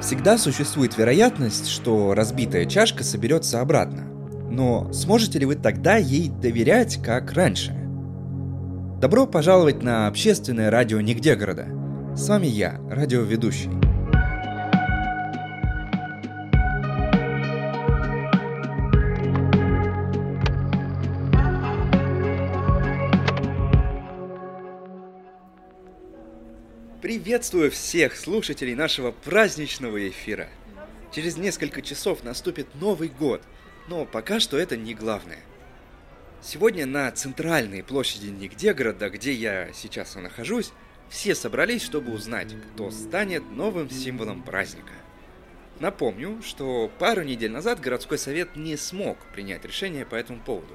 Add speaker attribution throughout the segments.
Speaker 1: Всегда существует вероятность, что разбитая чашка соберется обратно. Но сможете ли вы тогда ей доверять, как раньше? Добро пожаловать на общественное радио Нигде города. С вами я, радиоведущий. Приветствую всех слушателей нашего праздничного эфира. Через несколько часов наступит Новый год, но пока что это не главное. Сегодня на центральной площади Нигде города, где я сейчас и нахожусь, все собрались, чтобы узнать, кто станет новым символом праздника. Напомню, что пару недель назад городской совет не смог принять решение по этому поводу.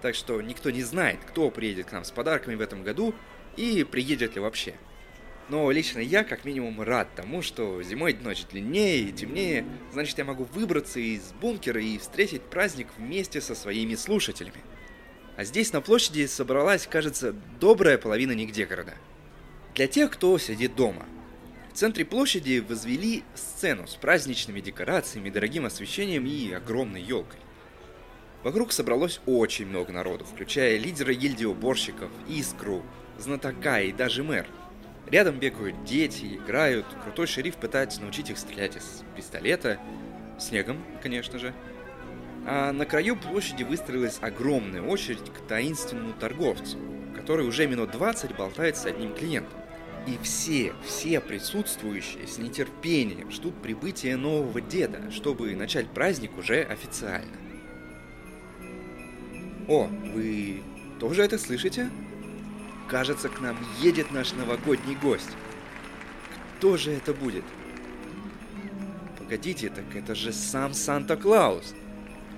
Speaker 1: Так что никто не знает, кто приедет к нам с подарками в этом году и приедет ли вообще – но лично я как минимум рад тому, что зимой ночь длиннее и темнее, значит я могу выбраться из бункера и встретить праздник вместе со своими слушателями. А здесь на площади собралась, кажется, добрая половина нигде города. Для тех, кто сидит дома. В центре площади возвели сцену с праздничными декорациями, дорогим освещением и огромной елкой. Вокруг собралось очень много народу, включая лидера гильдии уборщиков, Искру, знатока и даже мэр – Рядом бегают дети, играют. Крутой шериф пытается научить их стрелять из пистолета. Снегом, конечно же. А на краю площади выстроилась огромная очередь к таинственному торговцу, который уже минут 20 болтает с одним клиентом. И все, все присутствующие с нетерпением ждут прибытия нового деда, чтобы начать праздник уже официально. О, вы тоже это слышите? Кажется, к нам едет наш новогодний гость. Кто же это будет? Погодите, так это же сам Санта-Клаус.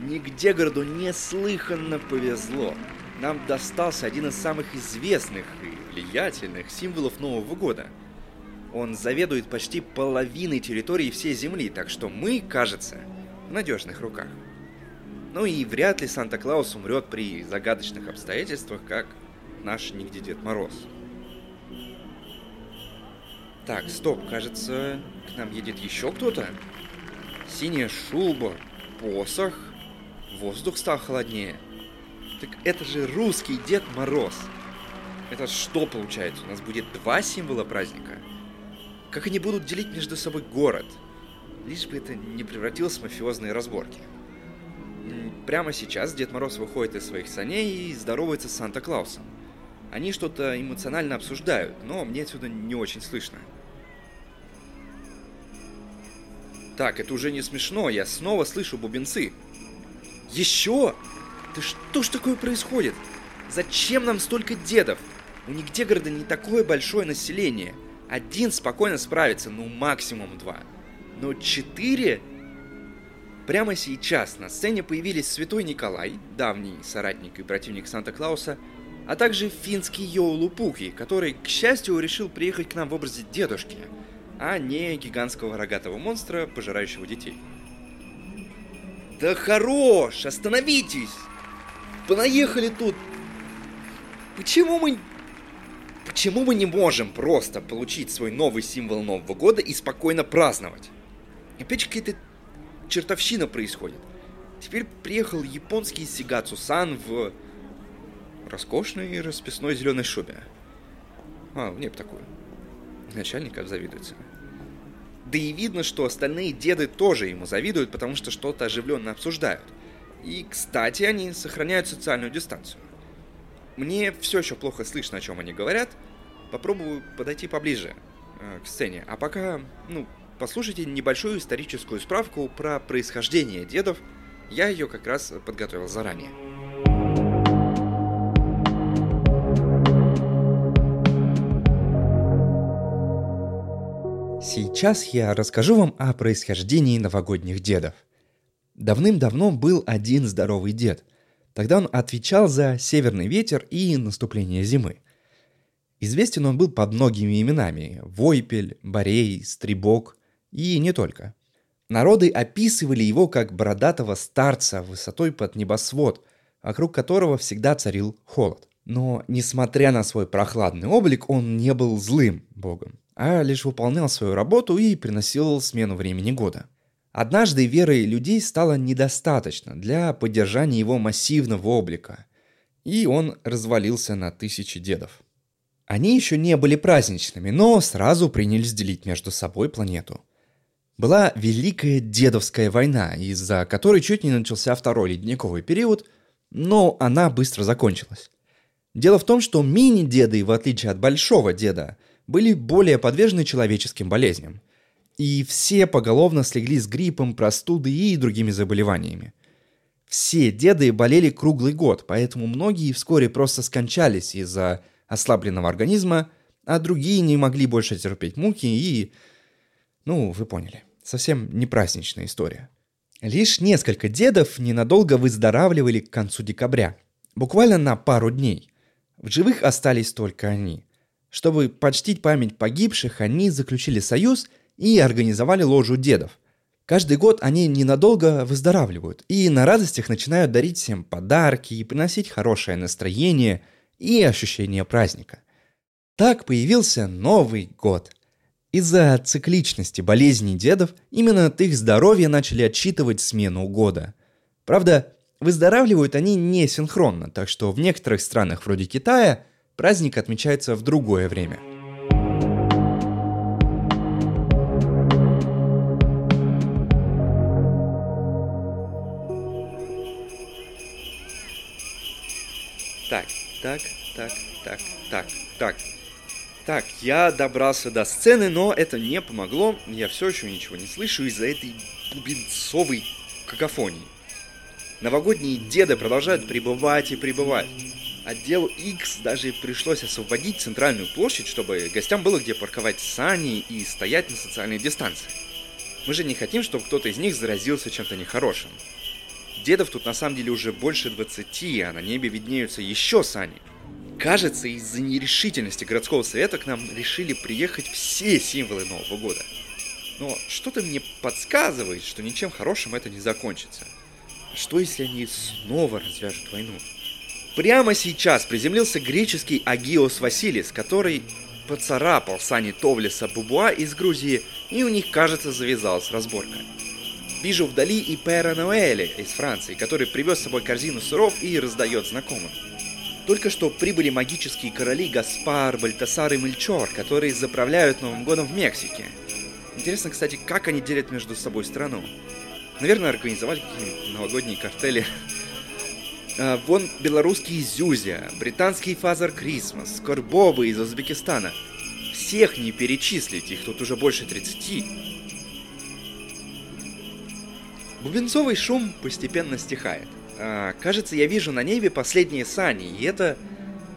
Speaker 1: Нигде городу неслыханно повезло. Нам достался один из самых известных и влиятельных символов Нового года. Он заведует почти половиной территории всей Земли, так что мы, кажется, в надежных руках. Ну и вряд ли Санта-Клаус умрет при загадочных обстоятельствах, как наш нигде Дед Мороз. Так, стоп, кажется, к нам едет еще кто-то. Синяя шуба, посох, воздух стал холоднее. Так это же русский Дед Мороз. Это что получается? У нас будет два символа праздника? Как они будут делить между собой город? Лишь бы это не превратилось в мафиозные разборки. Прямо сейчас Дед Мороз выходит из своих саней и здоровается с Санта-Клаусом. Они что-то эмоционально обсуждают, но мне отсюда не очень слышно. Так, это уже не смешно, я снова слышу бубенцы. Еще? Да что ж такое происходит? Зачем нам столько дедов? У нигде города не такое большое население. Один спокойно справится, ну максимум два. Но четыре? Прямо сейчас на сцене появились Святой Николай, давний соратник и противник Санта-Клауса, а также финский Йоулупуки, который, к счастью, решил приехать к нам в образе дедушки, а не гигантского рогатого монстра, пожирающего детей. Да хорош! Остановитесь! Понаехали тут! Почему мы... Почему мы не можем просто получить свой новый символ Нового года и спокойно праздновать? Опять какая-то чертовщина происходит. Теперь приехал японский Сигацу-сан в роскошной расписной зеленой шубе. А, мне бы такую. Начальник обзавидуется. Да и видно, что остальные деды тоже ему завидуют, потому что что-то оживленно обсуждают. И, кстати, они сохраняют социальную дистанцию. Мне все еще плохо слышно, о чем они говорят. Попробую подойти поближе э, к сцене. А пока, ну, послушайте небольшую историческую справку про происхождение дедов. Я ее как раз подготовил заранее. Сейчас я расскажу вам о происхождении новогодних дедов. Давным-давно был один здоровый дед. Тогда он отвечал за северный ветер и наступление зимы. Известен он был под многими именами – Войпель, Борей, Стребок и не только. Народы описывали его как бородатого старца высотой под небосвод, вокруг которого всегда царил холод. Но, несмотря на свой прохладный облик, он не был злым богом, а лишь выполнял свою работу и приносил смену времени года. Однажды веры людей стало недостаточно для поддержания его массивного облика, и он развалился на тысячи дедов. Они еще не были праздничными, но сразу принялись делить между собой планету. Была Великая Дедовская война, из-за которой чуть не начался второй ледниковый период, но она быстро закончилась. Дело в том, что мини-деды, в отличие от большого деда, были более подвержены человеческим болезням. И все поголовно слегли с гриппом, простудой и другими заболеваниями. Все деды болели круглый год, поэтому многие вскоре просто скончались из-за ослабленного организма, а другие не могли больше терпеть муки и... Ну, вы поняли. Совсем не праздничная история. Лишь несколько дедов ненадолго выздоравливали к концу декабря. Буквально на пару дней. В живых остались только они. Чтобы почтить память погибших, они заключили союз и организовали ложу дедов. Каждый год они ненадолго выздоравливают и на радостях начинают дарить всем подарки и приносить хорошее настроение – и ощущение праздника. Так появился Новый год. Из-за цикличности болезней дедов именно от их здоровья начали отчитывать смену года. Правда, выздоравливают они не синхронно, так что в некоторых странах вроде Китая праздник отмечается в другое время – Так, так, так, так, так, так. Так, я добрался до сцены, но это не помогло. Я все еще ничего не слышу из-за этой бубенцовой какофонии. Новогодние деды продолжают пребывать и пребывать. Отделу X даже пришлось освободить центральную площадь, чтобы гостям было где парковать сани и стоять на социальной дистанции. Мы же не хотим, чтобы кто-то из них заразился чем-то нехорошим. Дедов тут на самом деле уже больше 20, а на небе виднеются еще сани. Кажется, из-за нерешительности городского совета к нам решили приехать все символы Нового года. Но что-то мне подсказывает, что ничем хорошим это не закончится. Что если они снова развяжут войну? Прямо сейчас приземлился греческий Агиос Василис, который поцарапал сани Товлиса Бубуа из Грузии, и у них, кажется, завязалась разборка. Вижу вдали и Пера Ноэля из Франции, который привез с собой корзину сыров и раздает знакомым. Только что прибыли магические короли Гаспар, Бальтасар и Мельчор, которые заправляют Новым годом в Мексике. Интересно, кстати, как они делят между собой страну. Наверное, организовали какие-нибудь новогодние картели. А, вон белорусский Зюзя, британский Father Christmas, Корбобо из Узбекистана. Всех не перечислить, их тут уже больше 30. Бубенцовый шум постепенно стихает. А, кажется, я вижу на небе последние сани, и это...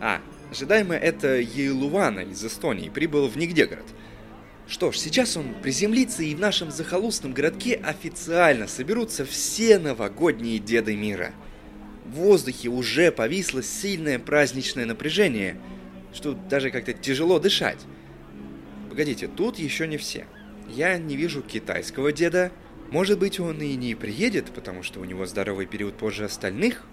Speaker 1: А, ожидаемо это Йыулувана из Эстонии прибыл в Нигдегород. Что ж, сейчас он приземлится, и в нашем захолустном городке официально соберутся все новогодние деды мира. В воздухе уже повисло сильное праздничное напряжение, что даже как-то тяжело дышать. Погодите, тут еще не все. Я не вижу китайского деда, может быть, он и не приедет, потому что у него здоровый период позже остальных?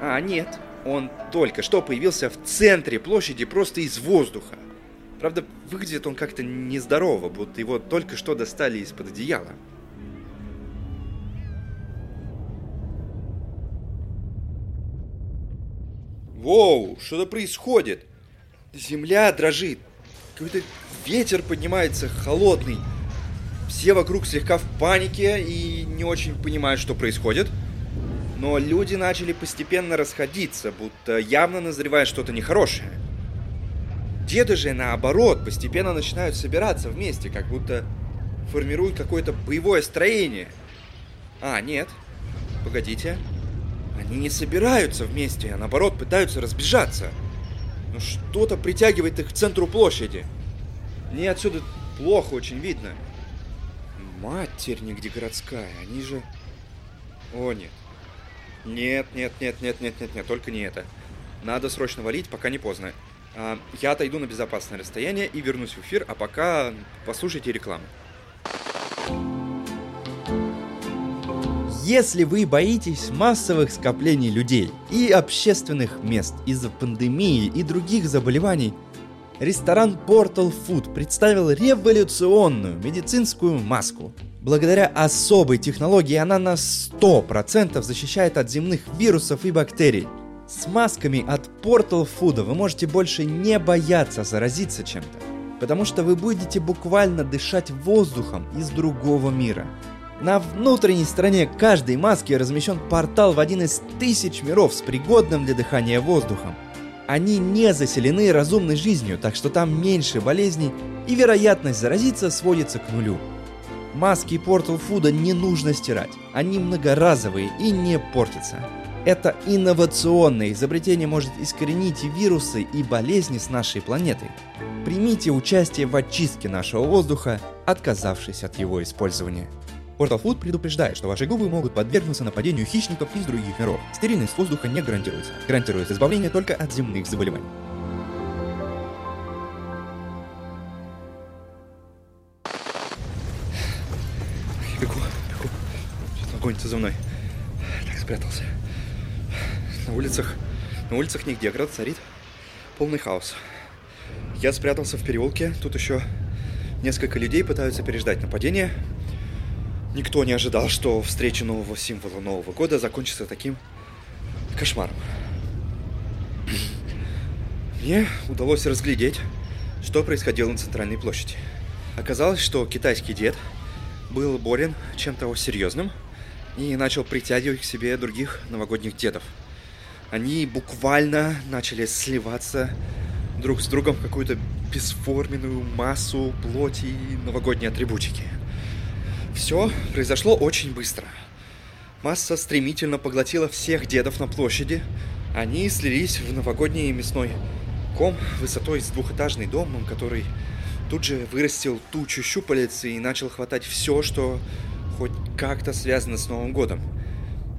Speaker 1: А, нет, он только что появился в центре площади просто из воздуха. Правда, выглядит он как-то нездорово, будто его только что достали из-под одеяла. Воу, что-то происходит. Земля дрожит. Какой-то ветер поднимается холодный. Все вокруг слегка в панике и не очень понимают, что происходит. Но люди начали постепенно расходиться, будто явно назревает что-то нехорошее. Деды же, наоборот, постепенно начинают собираться вместе, как будто формируют какое-то боевое строение. А, нет. Погодите. Они не собираются вместе, а наоборот пытаются разбежаться. Но что-то притягивает их к центру площади. Мне отсюда плохо очень видно. Матерь нигде городская, они же... О, нет. Нет, нет, нет, нет, нет, нет, нет, только не это. Надо срочно валить, пока не поздно. А, я отойду на безопасное расстояние и вернусь в эфир, а пока послушайте рекламу. Если вы боитесь массовых скоплений людей и общественных мест из-за пандемии и других заболеваний, ресторан Portal Food представил революционную медицинскую маску. Благодаря особой технологии она на 100% защищает от земных вирусов и бактерий. С масками от Portal Food вы можете больше не бояться заразиться чем-то, потому что вы будете буквально дышать воздухом из другого мира – на внутренней стороне каждой маски размещен портал в один из тысяч миров с пригодным для дыхания воздухом. Они не заселены разумной жизнью, так что там меньше болезней и вероятность заразиться сводится к нулю. Маски Portal Food не нужно стирать, они многоразовые и не портятся. Это инновационное изобретение может искоренить вирусы и болезни с нашей планеты. Примите участие в очистке нашего воздуха, отказавшись от его использования. Portal Food предупреждает, что ваши губы могут подвергнуться нападению хищников из других миров. Стерильность воздуха не гарантируется. Гарантируется избавление только от земных заболеваний. Бегу, бегу. Он гонится за мной. Так, спрятался. На улицах, на улицах нигде, град царит полный хаос. Я спрятался в переулке, тут еще несколько людей пытаются переждать нападение. Никто не ожидал, что встреча нового символа Нового года закончится таким кошмаром. Мне удалось разглядеть, что происходило на центральной площади. Оказалось, что китайский дед был болен чем-то серьезным и начал притягивать к себе других новогодних дедов. Они буквально начали сливаться друг с другом в какую-то бесформенную массу плоти и новогодней атрибутики – все произошло очень быстро. Масса стремительно поглотила всех дедов на площади. Они слились в новогодний мясной ком высотой с двухэтажный дом, который тут же вырастил тучу щупалец и начал хватать все, что хоть как-то связано с Новым годом.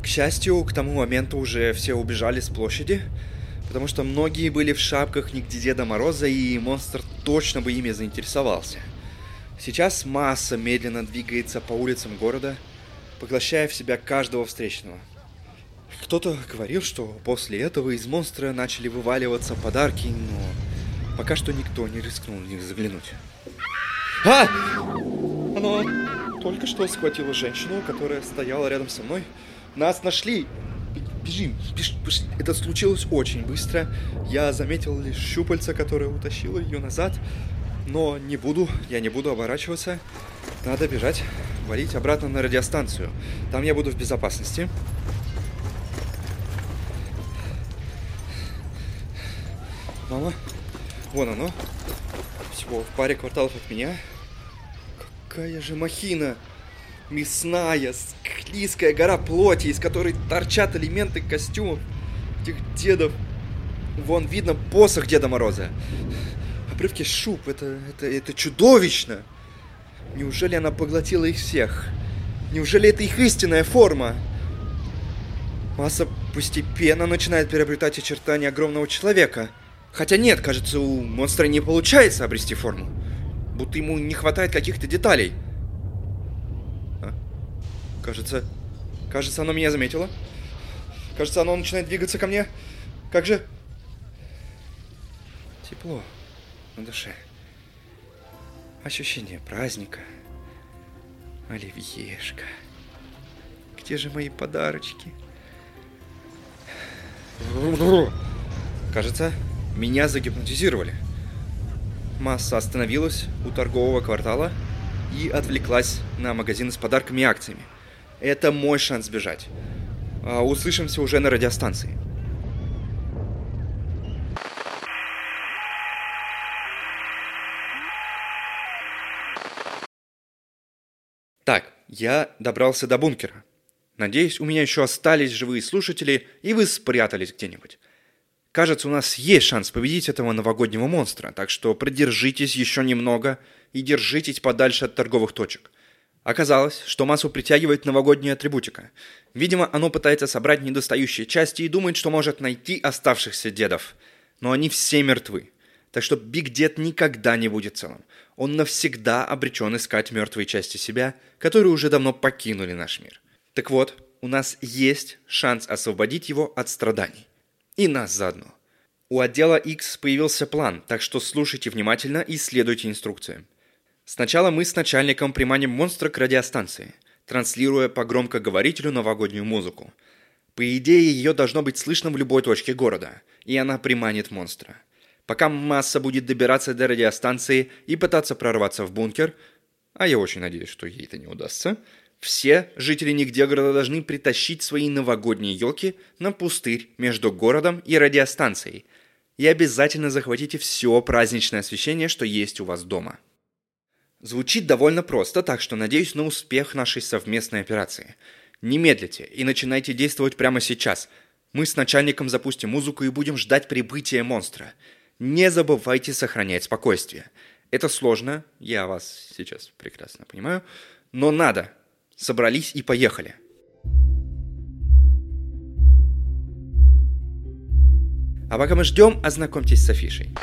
Speaker 1: К счастью, к тому моменту уже все убежали с площади, потому что многие были в шапках нигде Деда Мороза, и монстр точно бы ими заинтересовался – Сейчас масса медленно двигается по улицам города, поглощая в себя каждого встречного. Кто-то говорил, что после этого из монстра начали вываливаться подарки, но пока что никто не рискнул в них заглянуть. А! Оно только что схватило женщину, которая стояла рядом со мной. Нас нашли! Бежим, бежим, бежим. Это случилось очень быстро. Я заметил лишь щупальца, которое утащило ее назад. Но не буду, я не буду оборачиваться. Надо бежать, валить обратно на радиостанцию. Там я буду в безопасности. Мама, вон оно. Всего в паре кварталов от меня. Какая же махина! Мясная, склизкая гора плоти, из которой торчат элементы костюмов этих дедов. Вон видно посох Деда Мороза обрывки шуб. Это, это, это чудовищно. Неужели она поглотила их всех? Неужели это их истинная форма? Масса постепенно начинает приобретать очертания огромного человека. Хотя нет, кажется, у монстра не получается обрести форму. Будто ему не хватает каких-то деталей. А? Кажется, кажется, оно меня заметило. Кажется, оно начинает двигаться ко мне. Как же... Тепло на душе. Ощущение праздника. Оливьешка. Где же мои подарочки? Кажется, меня загипнотизировали. Масса остановилась у торгового квартала и отвлеклась на магазины с подарками и акциями. Это мой шанс сбежать. А услышимся уже на радиостанции. Так, я добрался до бункера. Надеюсь, у меня еще остались живые слушатели, и вы спрятались где-нибудь. Кажется, у нас есть шанс победить этого новогоднего монстра, так что продержитесь еще немного и держитесь подальше от торговых точек. Оказалось, что массу притягивает новогодняя атрибутика. Видимо, оно пытается собрать недостающие части и думает, что может найти оставшихся дедов. Но они все мертвы. Так что Биг Дед никогда не будет целым. Он навсегда обречен искать мертвые части себя, которые уже давно покинули наш мир. Так вот, у нас есть шанс освободить его от страданий. И нас заодно. У отдела X появился план, так что слушайте внимательно и следуйте инструкциям. Сначала мы с начальником приманим монстра к радиостанции, транслируя по громкоговорителю новогоднюю музыку. По идее, ее должно быть слышно в любой точке города, и она приманит монстра – Пока масса будет добираться до радиостанции и пытаться прорваться в бункер, а я очень надеюсь, что ей это не удастся, все жители нигде города должны притащить свои новогодние елки на пустырь между городом и радиостанцией. И обязательно захватите все праздничное освещение, что есть у вас дома. Звучит довольно просто, так что надеюсь на успех нашей совместной операции. Не медлите и начинайте действовать прямо сейчас. Мы с начальником запустим музыку и будем ждать прибытия монстра – не забывайте сохранять спокойствие. Это сложно, я вас сейчас прекрасно понимаю, но надо. Собрались и поехали. А пока мы ждем, ознакомьтесь с афишей.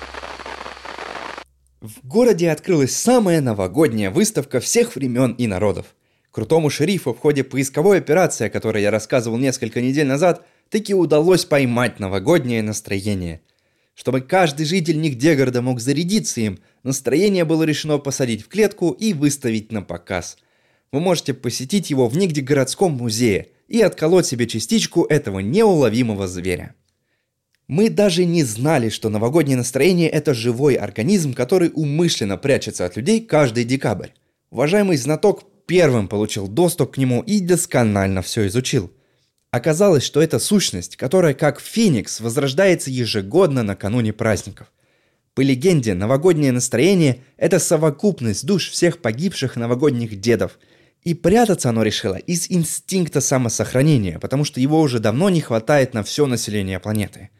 Speaker 1: В городе открылась самая новогодняя выставка всех времен и народов. Крутому шерифу в ходе поисковой операции, о которой я рассказывал несколько недель назад, таки удалось поймать новогоднее настроение – чтобы каждый житель нигде города мог зарядиться им, настроение было решено посадить в клетку и выставить на показ. Вы можете посетить его в нигде городском музее и отколоть себе частичку этого неуловимого зверя. Мы даже не знали, что новогоднее настроение – это живой организм, который умышленно прячется от людей каждый декабрь. Уважаемый знаток первым получил доступ к нему и досконально все изучил – Оказалось, что это сущность, которая как феникс возрождается ежегодно накануне праздников. По легенде, новогоднее настроение – это совокупность душ всех погибших новогодних дедов. И прятаться оно решило из инстинкта самосохранения, потому что его уже давно не хватает на все население планеты.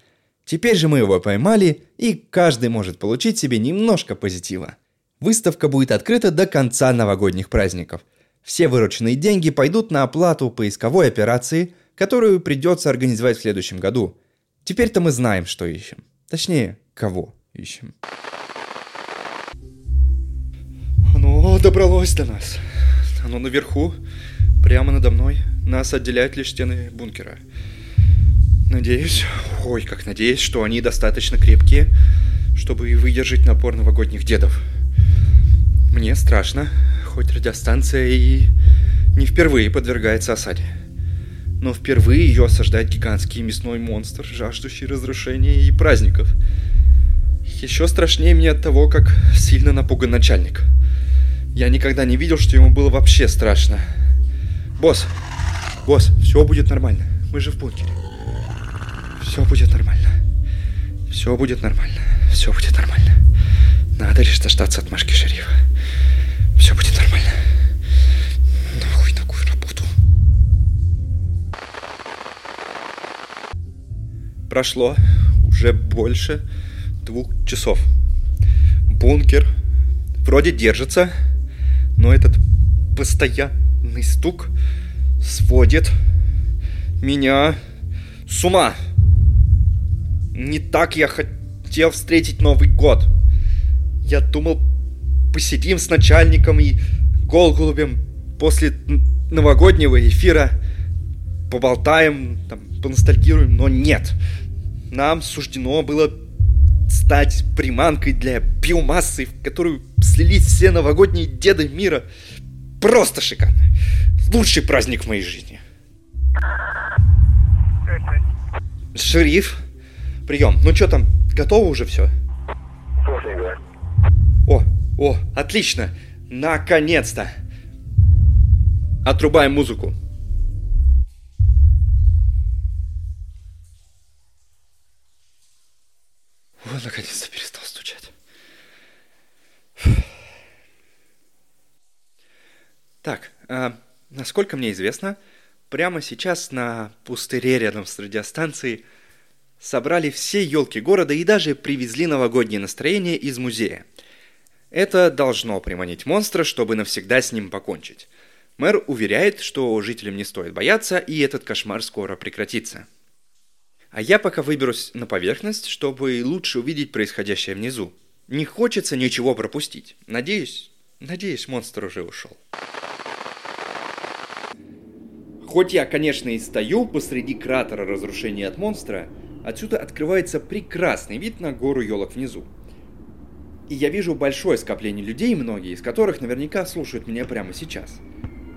Speaker 1: Теперь же мы его поймали, и каждый может получить себе немножко позитива. Выставка будет открыта до конца новогодних праздников. Все вырученные деньги пойдут на оплату поисковой операции – которую придется организовать в следующем году. Теперь-то мы знаем, что ищем. Точнее, кого ищем. Оно добралось до нас. Оно наверху, прямо надо мной. Нас отделяют лишь стены бункера. Надеюсь, ой, как надеюсь, что они достаточно крепкие, чтобы выдержать напор новогодних дедов. Мне страшно, хоть радиостанция и не впервые подвергается осаде но впервые ее осаждает гигантский мясной монстр, жаждущий разрушения и праздников. Еще страшнее мне от того, как сильно напуган начальник. Я никогда не видел, что ему было вообще страшно. Босс, босс, все будет нормально. Мы же в бункере. Все будет нормально. Все будет нормально. Все будет нормально. Надо лишь дождаться отмашки шерифа. Все будет нормально. Прошло уже больше двух часов. Бункер вроде держится, но этот постоянный стук сводит меня с ума. Не так я хотел встретить Новый год. Я думал, посидим с начальником и Голголубем после новогоднего эфира, поболтаем, там, поностальгируем, но нет нам суждено было стать приманкой для биомассы, в которую слились все новогодние деды мира. Просто шикарно. Лучший праздник в моей жизни. Шериф, прием. Ну что там, готово уже все? О, о, отлично. Наконец-то. Отрубаем музыку. Он наконец-то перестал стучать. Так, э, насколько мне известно, прямо сейчас на пустыре рядом с радиостанцией собрали все елки города и даже привезли новогоднее настроение из музея. Это должно приманить монстра, чтобы навсегда с ним покончить. Мэр уверяет, что жителям не стоит бояться, и этот кошмар скоро прекратится. А я пока выберусь на поверхность, чтобы лучше увидеть происходящее внизу. Не хочется ничего пропустить. Надеюсь, надеюсь, монстр уже ушел. Хоть я, конечно, и стою посреди кратера разрушения от монстра, отсюда открывается прекрасный вид на гору елок внизу. И я вижу большое скопление людей, многие из которых наверняка слушают меня прямо сейчас.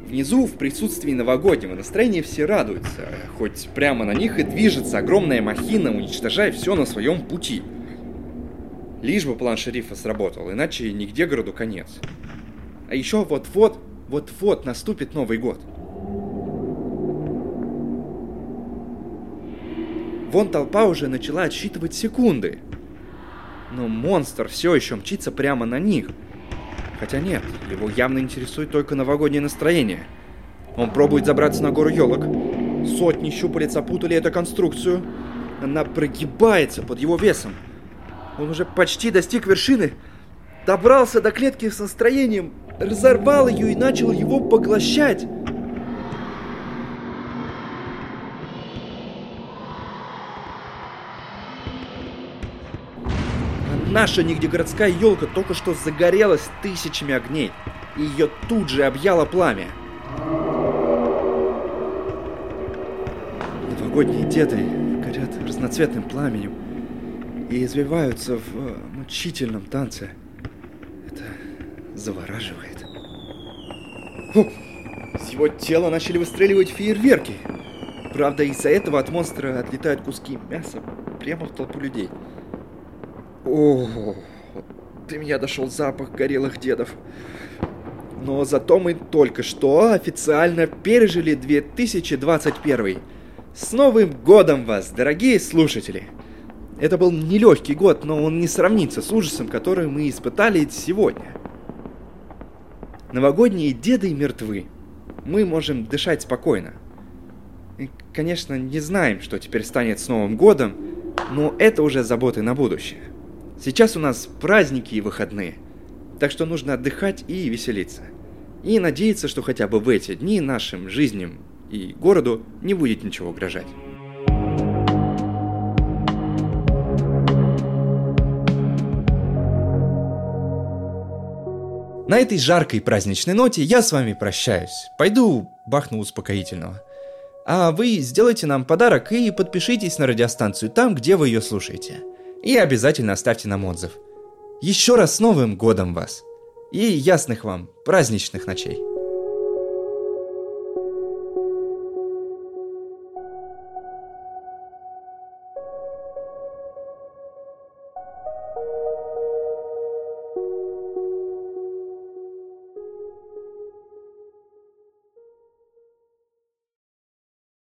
Speaker 1: Внизу, в присутствии новогоднего настроения, все радуются, хоть прямо на них и движется огромная махина, уничтожая все на своем пути. Лишь бы план шерифа сработал, иначе нигде городу конец. А еще вот-вот, вот-вот наступит Новый год. Вон толпа уже начала отсчитывать секунды – но монстр все еще мчится прямо на них. Хотя нет, его явно интересует только новогоднее настроение. Он пробует забраться на гору елок. Сотни щупалец опутали эту конструкцию. Она прогибается под его весом. Он уже почти достиг вершины. Добрался до клетки с настроением, разорвал ее и начал его поглощать. Наша нигдегородская елка только что загорелась тысячами огней, и ее тут же объяло пламя. Новогодние деды горят разноцветным пламенем и извиваются в э, мучительном танце. Это завораживает. Фу! С его тела начали выстреливать фейерверки. Правда, из-за этого от монстра отлетают куски мяса прямо в толпу людей. О, до меня дошел запах горелых дедов. Но зато мы только что официально пережили 2021. С Новым годом вас, дорогие слушатели! Это был нелегкий год, но он не сравнится с ужасом, который мы испытали сегодня. Новогодние деды мертвы. Мы можем дышать спокойно. И, конечно, не знаем, что теперь станет с Новым годом, но это уже заботы на будущее. Сейчас у нас праздники и выходные, так что нужно отдыхать и веселиться. И надеяться, что хотя бы в эти дни нашим жизням и городу не будет ничего угрожать. На этой жаркой праздничной ноте я с вами прощаюсь. Пойду бахну успокоительного. А вы сделайте нам подарок и подпишитесь на радиостанцию там, где вы ее слушаете и обязательно оставьте нам отзыв. Еще раз с Новым годом вас! И ясных вам праздничных ночей!